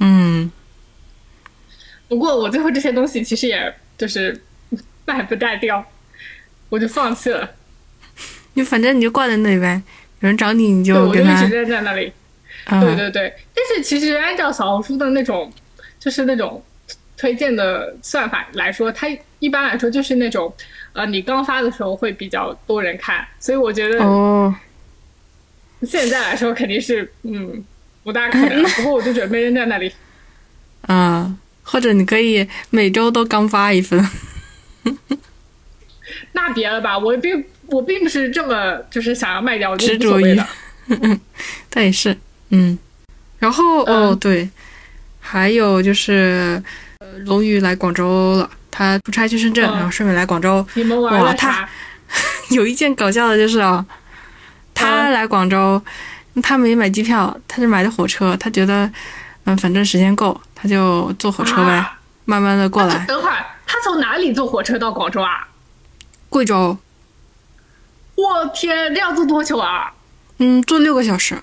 嗯，不过我最后这些东西其实也就是卖不带掉，我就放弃了。你反正你就挂在那里呗，有人找你你就我就一直站在那里。对对对，但是其实按照小红书的那种，就是那种推荐的算法来说，它一般来说就是那种呃，你刚发的时候会比较多人看，所以我觉得哦，现在来说肯定是嗯。不大可能，不过我就准备扔在那里。啊，或者你可以每周都刚发一份。那别了吧，我并我并不是这么就是想要卖掉，执着于。他也是，嗯。然后哦对，还有就是龙宇来广州了，他出差去深圳，然后顺便来广州。你们玩了他有一件搞笑的就是啊，他来广州。他没买机票，他就买的火车。他觉得，嗯，反正时间够，他就坐火车呗，慢慢的过来。等会儿，他从哪里坐火车到广州啊？贵州。我天，这要坐多久啊？嗯，坐六个小时。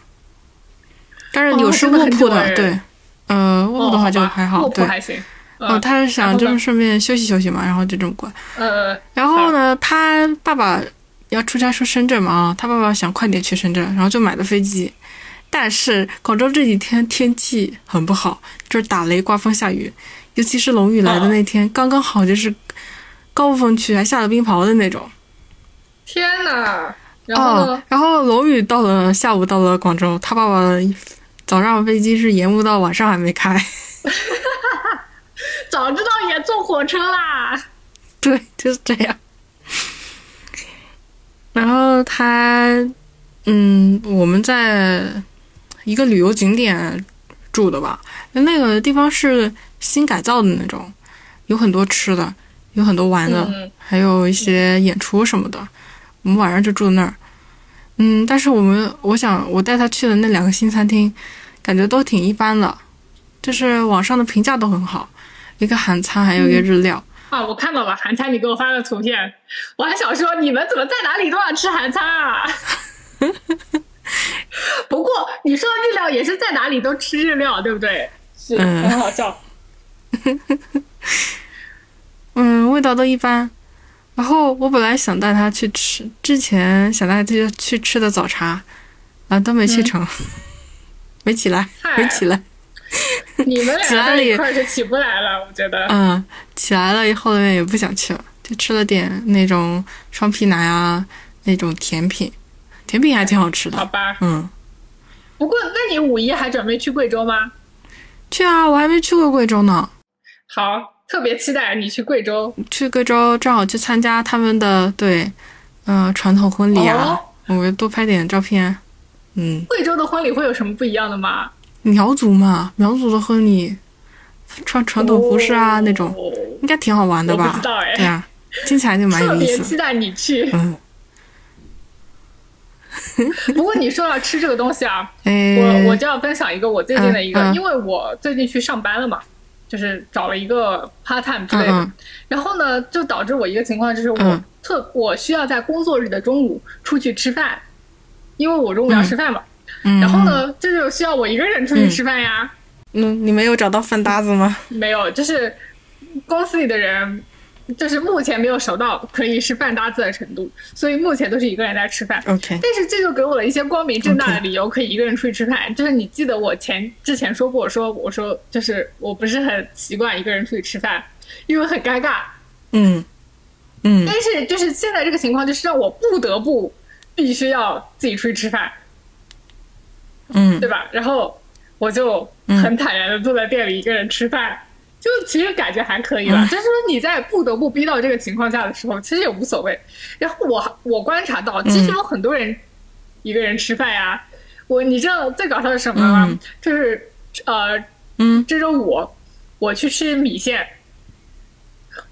但是有是卧铺的，对，呃，卧铺的话就还好，对。还行。哦，他是想就是顺便休息休息嘛，然后就这么过来。呃。然后呢，他爸爸。要出差去深圳嘛？啊，他爸爸想快点去深圳，然后就买了飞机。但是广州这几天天气很不好，就是打雷、刮风、下雨，尤其是龙雨来的那天，刚刚好就是高峰区，还下了冰雹的那种。天呐！然后呢？然后龙宇到了下午到了广州，他爸爸早上飞机是延误到晚上还没开。早知道也坐火车啦。对，就是这样。然后他，嗯，我们在一个旅游景点住的吧，那个地方是新改造的那种，有很多吃的，有很多玩的，还有一些演出什么的。我们晚上就住那儿。嗯，但是我们，我想我带他去的那两个新餐厅，感觉都挺一般的，就是网上的评价都很好，一个韩餐，还有一个日料。啊，我看到了韩餐，你给我发的图片，我还想说你们怎么在哪里都想吃韩餐啊？不过你说的日料也是在哪里都吃日料，对不对？是很好笑。嗯，味道都一般。然后我本来想带他去吃，之前想带他去吃的早茶，啊，都没去成，没起来，没起来。你们俩在一块就起不来了，我觉得。嗯，起来了以后呢也不想去了，就吃了点那种双皮奶啊，那种甜品，甜品还挺好吃的。好吧。嗯。不过，那你五一还准备去贵州吗？去啊，我还没去过贵州呢。好，特别期待你去贵州。去贵州正好去参加他们的对，嗯，传统婚礼啊，我们多拍点照片。嗯。贵州的婚礼会有什么不一样的吗？苗族嘛，苗族的婚礼，穿传统服饰啊，那种应该挺好玩的吧？对啊，听起来就蛮有意思。特别期待你去。嗯。不过你说到吃这个东西啊，我我就要分享一个我最近的一个，因为我最近去上班了嘛，就是找了一个 part time 之类的，然后呢，就导致我一个情况就是我特我需要在工作日的中午出去吃饭，因为我中午要吃饭嘛。然后呢，这就需要我一个人出去吃饭呀。嗯，你没有找到饭搭子吗？没有，就是公司里的人，就是目前没有熟到可以是饭搭子的程度，所以目前都是一个人在吃饭。OK。但是这就给我了一些光明正大的理由，可以一个人出去吃饭。就是你记得我前之前说过，说我说就是我不是很习惯一个人出去吃饭，因为很尴尬。嗯嗯。但是就是现在这个情况，就是让我不得不必须要自己出去吃饭。嗯，对吧？然后我就很坦然的坐在店里一个人吃饭，就其实感觉还可以吧。就是说你在不得不逼到这个情况下的时候，其实也无所谓。然后我我观察到，其实有很多人一个人吃饭呀。我你知道最搞笑是什么吗？就是呃，嗯，这周五我去吃米线，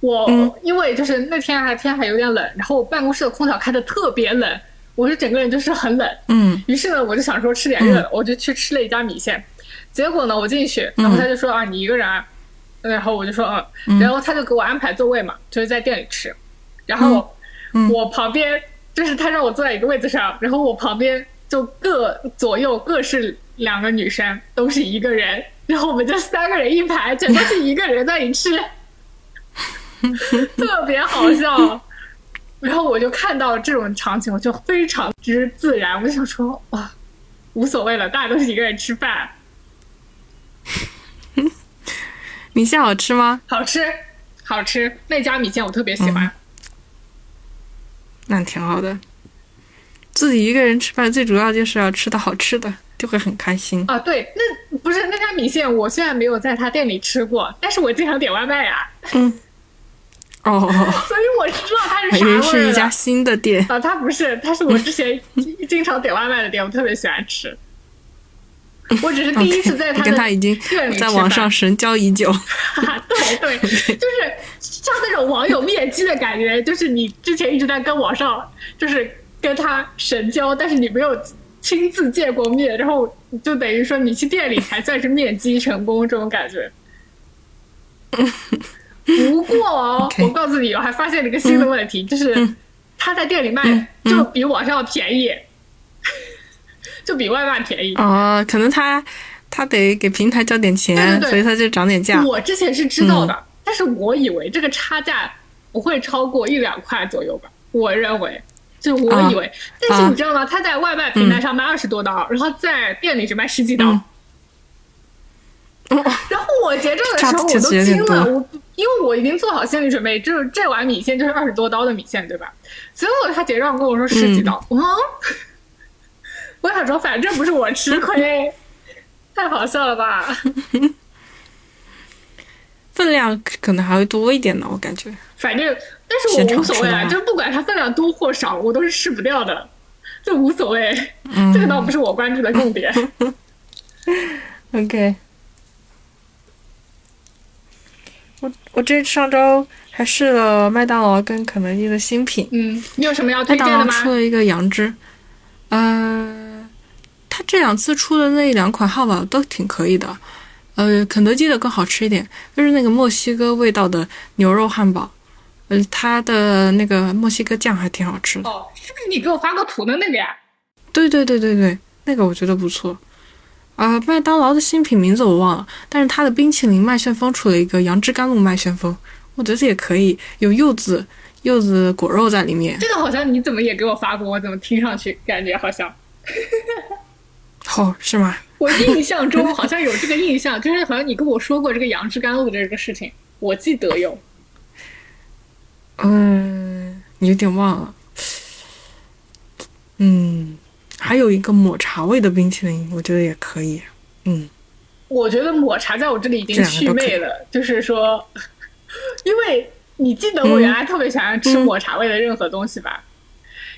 我因为就是那天还天还有点冷，然后办公室的空调开的特别冷。我是整个人就是很冷，嗯，于是呢，我就想说吃点热的，我就去吃了一家米线。结果呢，我进去，然后他就说啊，你一个人，啊。然后我就说嗯，然后他就给我安排座位嘛，就是在店里吃。然后我旁边就是他让我坐在一个位子上，然后我旁边就各左右各是两个女生，都是一个人，然后我们就三个人一排，全都是一个人在那里吃，特别好笑。然后我就看到这种场景，我就非常之自然，我就想说哇，无所谓了，大家都是一个人吃饭。米线好吃吗？好吃，好吃。那家米线我特别喜欢。那挺好的。自己一个人吃饭，最主要就是要吃的好吃的，就会很开心。啊，对，那不是那家米线，我虽然没有在他店里吃过，但是我经常点外卖呀。嗯。哦，所以我知道它是啥味儿是一家新的店啊，它不是，它是我之前 经常点外卖的店，我特别喜欢吃。我只是 第一次在他跟他已经在网上神交已久。对对，就是像那种网友面基的感觉，就是你之前一直在跟网上，就是跟他神交，但是你没有亲自见过面，然后就等于说你去店里才算是面基成功，这种感觉。不过哦，我告诉你，我还发现了一个新的问题，就是他在店里卖就比网上要便宜，就比外卖便宜。哦，可能他他得给平台交点钱，所以他就涨点价。我之前是知道的，但是我以为这个差价不会超过一两块左右吧？我认为，就我以为，但是你知道吗？他在外卖平台上卖二十多刀，然后在店里只卖十几刀。然后我结账的时候我都惊了，我因为我已经做好心理准备，就是这碗米线就是二十多刀的米线，对吧？结果他结账跟我说十几刀，啊！我想说，反正不是我吃亏，太好笑了吧？分量可能还会多一点呢，我感觉。反正，但是我无所谓啊，就不管它分量多或少，我都是吃不掉的，就无所谓。这个倒不是我关注的重点。OK。我我这上周还试了麦当劳跟肯德基的新品。嗯，你有什么要推荐的吗？麦当劳出了一个杨枝，呃，他这两次出的那两款汉堡都挺可以的。呃，肯德基的更好吃一点，就是那个墨西哥味道的牛肉汉堡，呃，它的那个墨西哥酱还挺好吃的。哦，是不是你给我发过图的那个呀？对对对对对，那个我觉得不错。啊，麦当劳的新品名字我忘了，但是它的冰淇淋麦旋风出了一个杨枝甘露麦旋风，我觉得也可以，有柚子柚子果肉在里面。这个好像你怎么也给我发过，我怎么听上去感觉好像？哦，是吗？我印象中 好像有这个印象，就是好像你跟我说过这个杨枝甘露的这个事情，我记得有。嗯，你有点忘了。嗯。还有一个抹茶味的冰淇淋，我觉得也可以。嗯，我觉得抹茶在我这里已经祛魅了。就是说，因为你记得我原来特别喜欢吃抹茶味的任何东西吧？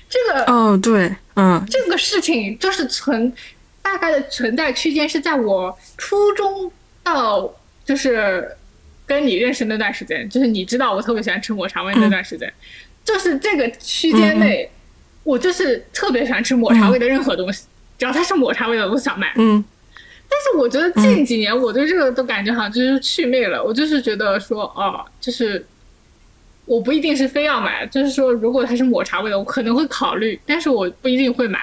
这个哦，对，嗯，这个事情就是存大概的存在区间是在我初中到就是跟你认识那段时间，就是你知道我特别喜欢吃抹茶味那段时间，就是这个区间内。我就是特别喜欢吃抹茶味的任何东西，只要它是抹茶味的，我都想买。嗯，但是我觉得近几年我对这个都感觉好像就是祛魅了。我就是觉得说，哦，就是我不一定是非要买，就是说如果它是抹茶味的，我可能会考虑，但是我不一定会买。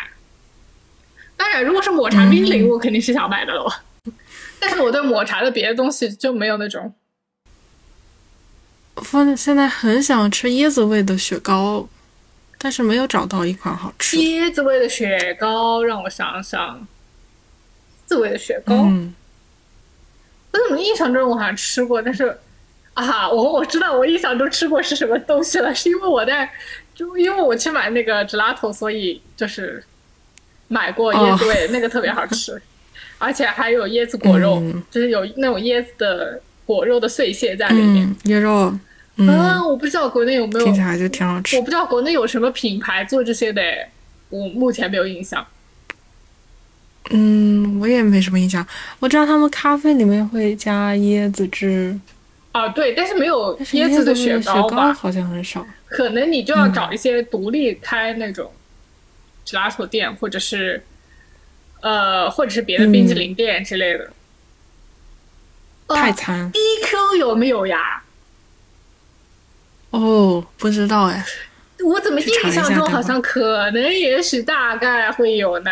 当然，如果是抹茶冰淇淋，我肯定是想买的了。但是我对抹茶的别的东西就没有那种。我现在很想吃椰子味的雪糕。但是没有找到一款好吃。椰子味的雪糕，让我想想，椰子味的雪糕，我怎么印象中我好像吃过？但是啊，我我知道我印象中吃过是什么东西了，是因为我在就因为我去买那个 gelato，所以就是买过椰子味，那个特别好吃，而且还有椰子果肉，就是有那种椰子的果肉的碎屑在里面，椰肉。啊，我不知道国内有没有，听起来就挺好吃。我不知道国内有什么品牌做这些的，我目前没有印象。嗯，我也没什么印象。我知道他们咖啡里面会加椰子汁。啊，对，但是没有椰子的雪糕吧？好像很少。可能你就要找一些独立开那种 gelato 店，或者是呃，或者是别的冰淇淋店之类的。泰餐。DQ 有没有呀？哦，不知道哎，我怎么印象中好像可能也许大概会有呢？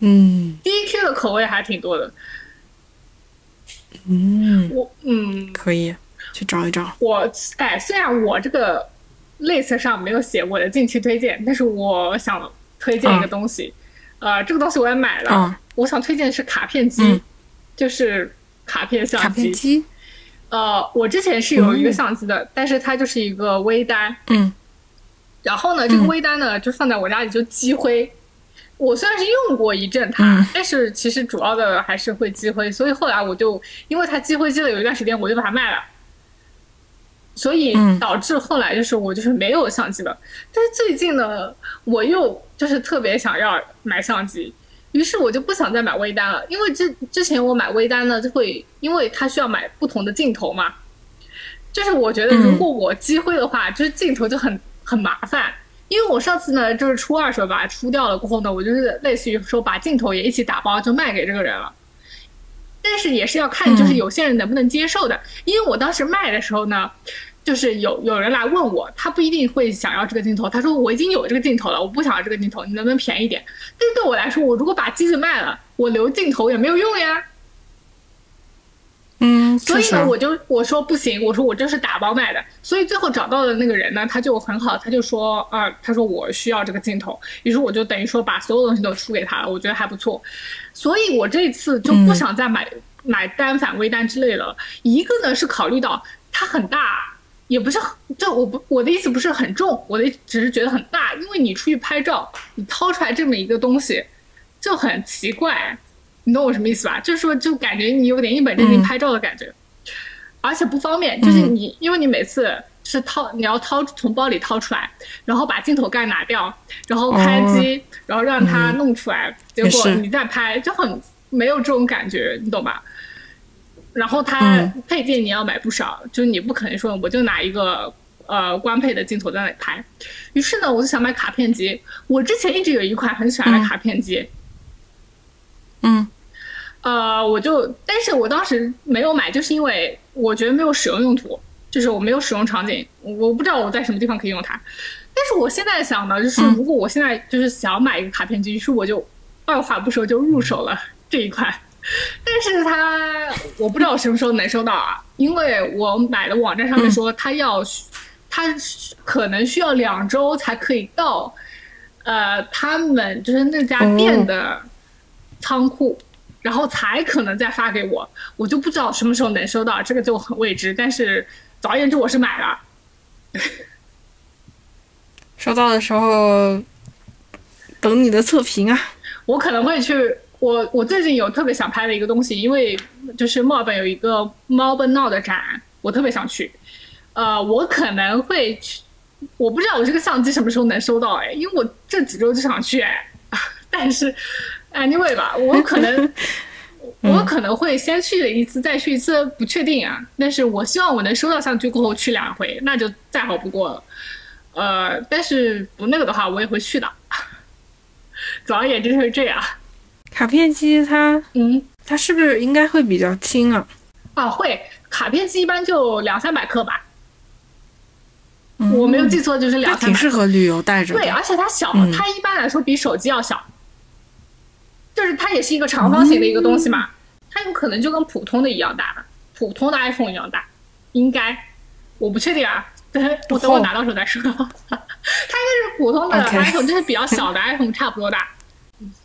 嗯，DQ 的口味还挺多的。嗯，我嗯可以去找一找。我哎，虽然我这个 list 上没有写我的近期推荐，但是我想推荐一个东西。呃，这个东西我也买了。我想推荐的是卡片机，就是卡片相机。呃，我之前是有一个相机的，但是它就是一个微单。嗯。然后呢，这个微单呢，就放在我家里就积灰。我虽然是用过一阵它，但是其实主要的还是会积灰，所以后来我就因为它积灰积了有一段时间，我就把它卖了。所以导致后来就是我就是没有相机了。但是最近呢，我又就是特别想要买相机。于是我就不想再买微单了，因为之之前我买微单呢，就会因为它需要买不同的镜头嘛，就是我觉得如果我机会的话，就是镜头就很很麻烦。因为我上次呢，就是出二手把它出掉了过后呢，我就是类似于说把镜头也一起打包就卖给这个人了，但是也是要看就是有些人能不能接受的，因为我当时卖的时候呢。就是有有人来问我，他不一定会想要这个镜头。他说我已经有这个镜头了，我不想要这个镜头，你能不能便宜点？但是对我来说，我如果把机子卖了，我留镜头也没有用呀。嗯，所以呢，我就我说不行，我说我这是打包卖的。所以最后找到的那个人呢，他就很好，他就说啊，他说我需要这个镜头，于是我就等于说把所有东西都出给他了，我觉得还不错。所以我这次就不想再买买单反、微单之类的了。一个呢是考虑到它很大，也不是就我不我的意思不是很重，我的只是觉得很大，因为你出去拍照，你掏出来这么一个东西就很奇怪。你懂我什么意思吧？就是说，就感觉你有点一本正经拍照的感觉，而且不方便。就是你，因为你每次是掏，你要掏从包里掏出来，然后把镜头盖拿掉，然后开机，然后让它弄出来，结果你再拍就很没有这种感觉，你懂吧？然后它配件你要买不少，就是你不可能说我就拿一个呃官配的镜头在那里拍。于是呢，我就想买卡片机。我之前一直有一款很喜欢的卡片机。嗯，呃，我就，但是我当时没有买，就是因为我觉得没有使用用途，就是我没有使用场景，我不知道我在什么地方可以用它。但是我现在想呢，就是如果我现在就是想买一个卡片机，于是我就二话不说就入手了这一款。但是它我不知道什么时候能收到啊，因为我买的网站上面说它要，它可能需要两周才可以到，呃，他们就是那家店的。仓库，然后才可能再发给我，我就不知道什么时候能收到，这个就很未知。但是总而言之，我是买了。收到的时候，等你的测评啊。我可能会去，我我最近有特别想拍的一个东西，因为就是墨尔本有一个猫奔闹的展，我特别想去。呃，我可能会去，我不知道我这个相机什么时候能收到哎，因为我这几周就想去哎，但是。Anyway 吧，我可能 我可能会先去一次，再去一次，不确定啊。但是我希望我能收到相机过后去两回，那就再好不过了。呃，但是不那个的话，我也会去的。总而言之就是这样。卡片机它，嗯，它是不是应该会比较轻啊？啊，会。卡片机一般就两三百克吧。我没有记错，就是两三百。挺适合旅游带着。对，而且它小，它一般来说比手机要小。就是它也是一个长方形的一个东西嘛，它有可能就跟普通的一样大，普通的 iPhone 一样大，应该，我不确定啊，等 我等我拿到手再说。它应该是普通的 iPhone，就是比较小的 iPhone 差不多大。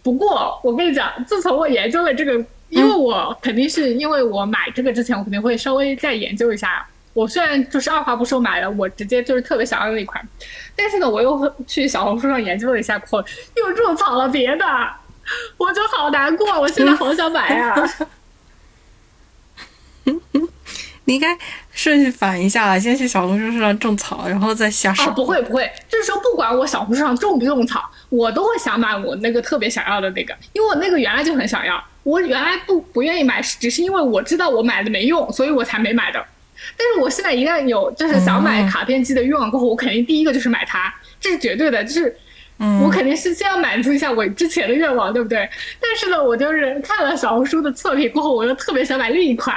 不过我跟你讲，自从我研究了这个，因为我肯定是因为我买这个之前，我肯定会稍微再研究一下。我虽然就是二话不说买了，我直接就是特别想要那一款，但是呢，我又去小红书上研究了一下，后又种草了别的。我就好难过，我现在好想买呀！你应该顺序反一下，先去小红书上种草，然后再下手。不会不会，就是说不管我小红书上种不种草，我都会想买我那个特别想要的那个，因为我那个原来就很想要。我原来不不愿意买，只是因为我知道我买的没用，所以我才没买的。但是我现在一旦有就是想买卡片机的欲望过后，我肯定第一个就是买它，这是绝对的，就是。我肯定是先要满足一下我之前的愿望，对不对？但是呢，我就是看了小红书的测评过后，我又特别想买另一款。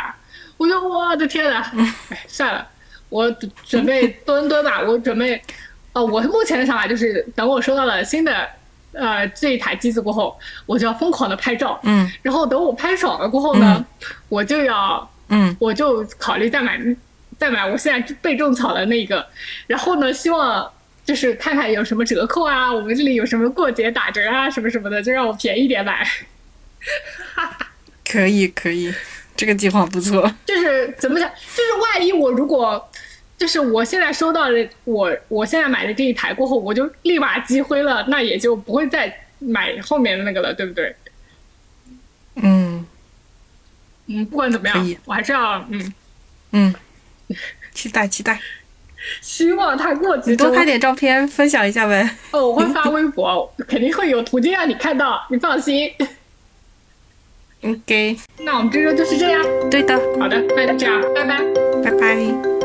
我就我的天呐，哎，算了，我准备蹲蹲吧。我准备，呃，我目前的想法就是，等我收到了新的呃这一台机子过后，我就要疯狂的拍照。嗯。然后等我拍爽了过后呢，我就要，嗯，我就考虑再买再买我现在被种草的那个。然后呢，希望。就是看看有什么折扣啊，我们这里有什么过节打折啊，什么什么的，就让我便宜点买。可以可以，这个计划不错。就是怎么讲？就是万一我如果，就是我现在收到了我我现在买的这一台过后，我就立马积灰了，那也就不会再买后面的那个了，对不对？嗯嗯，不管怎么样，我还是要嗯嗯，期待期待。希望他过几周多拍点照片分享一下呗。哦，我会发 微博，肯定会有途径让你看到，你放心。OK，那我们这周就是这样。对的。好的，那就这样，拜拜。拜拜。